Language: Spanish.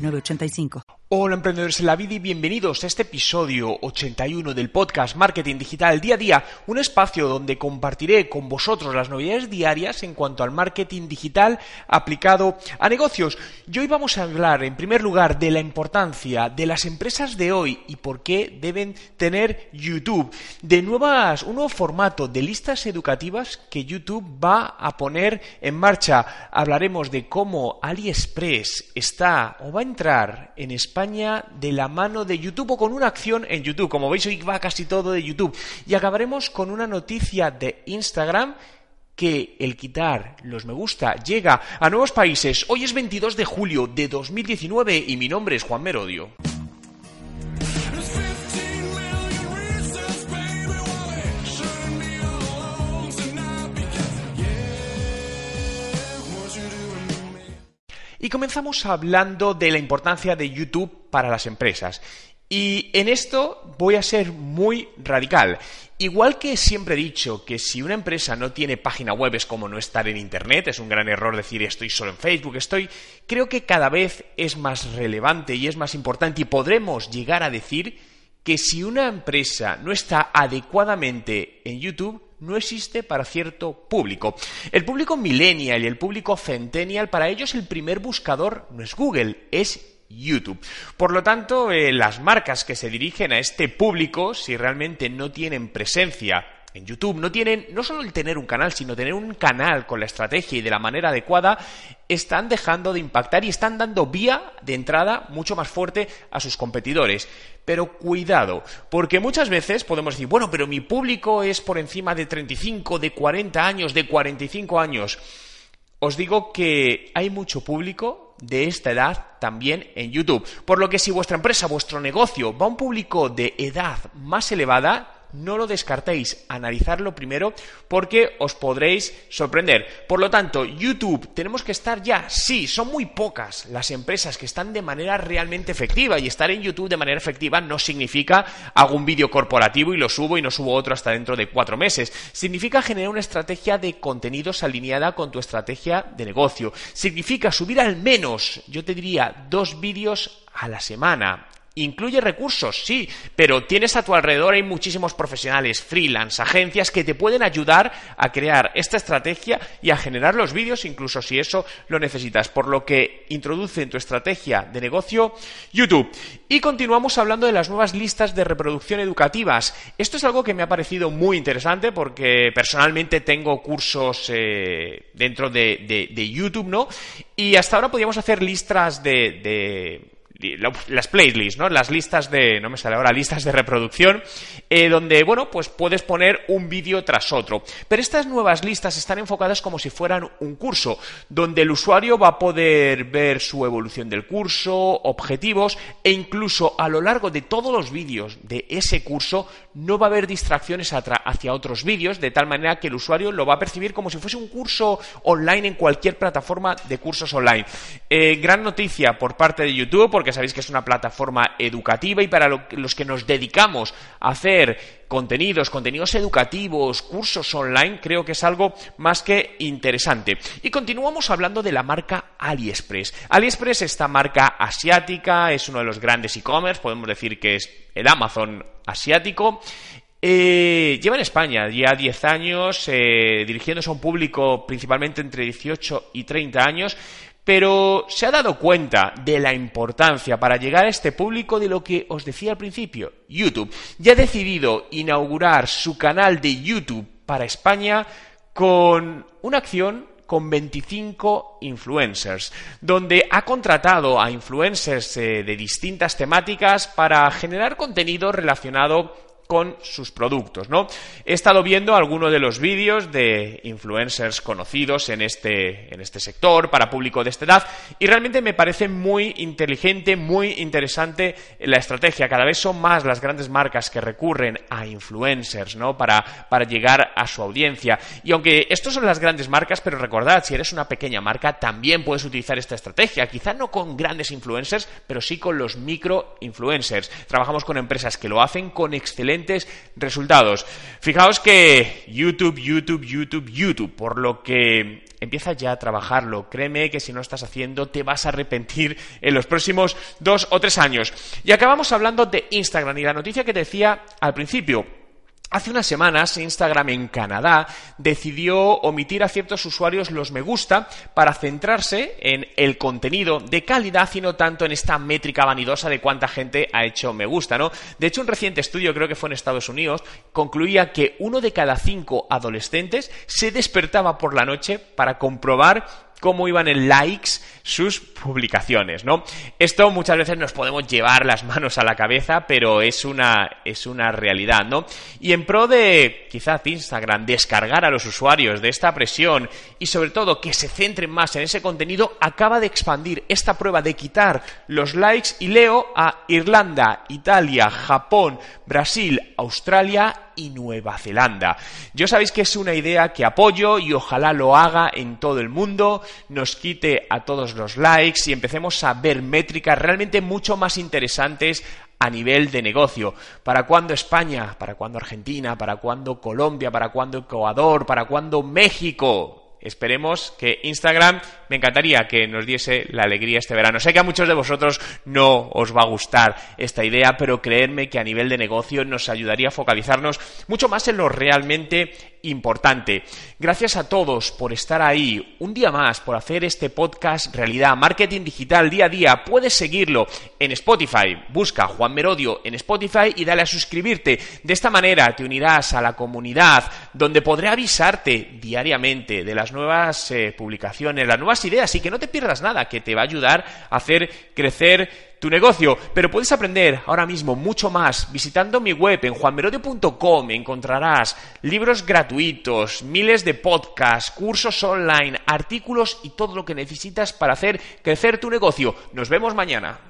8985. Hola emprendedores en la vida y bienvenidos a este episodio 81 del podcast Marketing Digital Día a Día, un espacio donde compartiré con vosotros las novedades diarias en cuanto al marketing digital aplicado a negocios. Y hoy vamos a hablar en primer lugar de la importancia de las empresas de hoy y por qué deben tener YouTube, de nuevas, un nuevo formato de listas educativas que YouTube va a poner en marcha. Hablaremos de cómo AliExpress está o va a entrar en España de la mano de YouTube o con una acción en YouTube. Como veis, hoy va casi todo de YouTube. Y acabaremos con una noticia de Instagram que el quitar los me gusta llega a nuevos países. Hoy es 22 de julio de 2019 y mi nombre es Juan Merodio. Y comenzamos hablando de la importancia de YouTube para las empresas. Y en esto voy a ser muy radical. Igual que siempre he dicho que si una empresa no tiene página web es como no estar en Internet, es un gran error decir estoy solo en Facebook, estoy, creo que cada vez es más relevante y es más importante y podremos llegar a decir que si una empresa no está adecuadamente en YouTube, no existe para cierto público. El público millennial y el público centennial, para ellos el primer buscador no es Google, es YouTube. Por lo tanto, eh, las marcas que se dirigen a este público, si realmente no tienen presencia en YouTube no tienen, no solo el tener un canal, sino tener un canal con la estrategia y de la manera adecuada, están dejando de impactar y están dando vía de entrada mucho más fuerte a sus competidores. Pero cuidado, porque muchas veces podemos decir, bueno, pero mi público es por encima de 35, de 40 años, de 45 años. Os digo que hay mucho público de esta edad también en YouTube. Por lo que si vuestra empresa, vuestro negocio va a un público de edad más elevada, no lo descartéis, analizarlo primero porque os podréis sorprender. Por lo tanto, YouTube, tenemos que estar ya, sí, son muy pocas las empresas que están de manera realmente efectiva y estar en YouTube de manera efectiva no significa hago un vídeo corporativo y lo subo y no subo otro hasta dentro de cuatro meses. Significa generar una estrategia de contenidos alineada con tu estrategia de negocio. Significa subir al menos, yo te diría, dos vídeos a la semana Incluye recursos, sí, pero tienes a tu alrededor, hay muchísimos profesionales, freelance, agencias que te pueden ayudar a crear esta estrategia y a generar los vídeos, incluso si eso lo necesitas. Por lo que introduce en tu estrategia de negocio YouTube. Y continuamos hablando de las nuevas listas de reproducción educativas. Esto es algo que me ha parecido muy interesante porque personalmente tengo cursos eh, dentro de, YouTube, ¿no? Y hasta ahora podíamos hacer listas de las playlists, ¿no? Las listas de, no me sale ahora, listas de reproducción, eh, donde, bueno, pues puedes poner un vídeo tras otro. Pero estas nuevas listas están enfocadas como si fueran un curso, donde el usuario va a poder ver su evolución del curso, objetivos, e incluso a lo largo de todos los vídeos de ese curso no va a haber distracciones hacia otros vídeos, de tal manera que el usuario lo va a percibir como si fuese un curso online en cualquier plataforma de cursos online. Eh, gran noticia por parte de YouTube, porque sabéis que es una plataforma educativa y para los que nos dedicamos a hacer contenidos, contenidos educativos, cursos online, creo que es algo más que interesante. Y continuamos hablando de la marca AliExpress. AliExpress, esta marca asiática, es uno de los grandes e-commerce, podemos decir que es el Amazon asiático. Eh, lleva en España ya 10 años, eh, dirigiéndose a un público principalmente entre 18 y 30 años, pero se ha dado cuenta de la importancia para llegar a este público de lo que os decía al principio, YouTube. Ya ha decidido inaugurar su canal de YouTube para España con una acción con 25 influencers, donde ha contratado a influencers eh, de distintas temáticas para generar contenido relacionado con sus productos, ¿no? He estado viendo algunos de los vídeos de influencers conocidos en este, en este sector, para público de esta edad, y realmente me parece muy inteligente, muy interesante la estrategia. Cada vez son más las grandes marcas que recurren a influencers, ¿no? Para, para llegar a su audiencia. Y aunque estos son las grandes marcas, pero recordad, si eres una pequeña marca, también puedes utilizar esta estrategia. Quizá no con grandes influencers, pero sí con los micro influencers. Trabajamos con empresas que lo hacen con excelente resultados. Fijaos que YouTube, YouTube, YouTube, YouTube, por lo que empieza ya a trabajarlo. Créeme que si no estás haciendo te vas a arrepentir en los próximos dos o tres años. Y acabamos hablando de Instagram y la noticia que decía al principio. Hace unas semanas Instagram en Canadá decidió omitir a ciertos usuarios los me gusta para centrarse en el contenido de calidad y no tanto en esta métrica vanidosa de cuánta gente ha hecho me gusta, ¿no? De hecho, un reciente estudio, creo que fue en Estados Unidos, concluía que uno de cada cinco adolescentes se despertaba por la noche para comprobar cómo iban en likes sus publicaciones, ¿no? Esto muchas veces nos podemos llevar las manos a la cabeza, pero es una, es una realidad, ¿no? Y en pro de, quizás Instagram, descargar a los usuarios de esta presión y sobre todo que se centren más en ese contenido, acaba de expandir esta prueba de quitar los likes y leo a Irlanda, Italia, Japón, Brasil, Australia y Nueva Zelanda. Yo sabéis que es una idea que apoyo y ojalá lo haga en todo el mundo, nos quite a todos los likes y empecemos a ver métricas realmente mucho más interesantes a nivel de negocio. ¿Para cuándo España? ¿Para cuándo Argentina? ¿Para cuándo Colombia? ¿Para cuándo Ecuador? ¿Para cuándo México? Esperemos que Instagram, me encantaría que nos diese la alegría este verano. Sé que a muchos de vosotros no os va a gustar esta idea, pero creedme que a nivel de negocio nos ayudaría a focalizarnos mucho más en lo realmente importante. Gracias a todos por estar ahí un día más, por hacer este podcast realidad. Marketing digital día a día. Puedes seguirlo en Spotify. Busca Juan Merodio en Spotify y dale a suscribirte. De esta manera te unirás a la comunidad donde podré avisarte diariamente de las nuevas eh, publicaciones, las nuevas ideas y que no te pierdas nada, que te va a ayudar a hacer crecer tu negocio. Pero puedes aprender ahora mismo mucho más visitando mi web en juanmerodio.com. Encontrarás libros gratuitos, miles de podcasts, cursos online, artículos y todo lo que necesitas para hacer crecer tu negocio. Nos vemos mañana.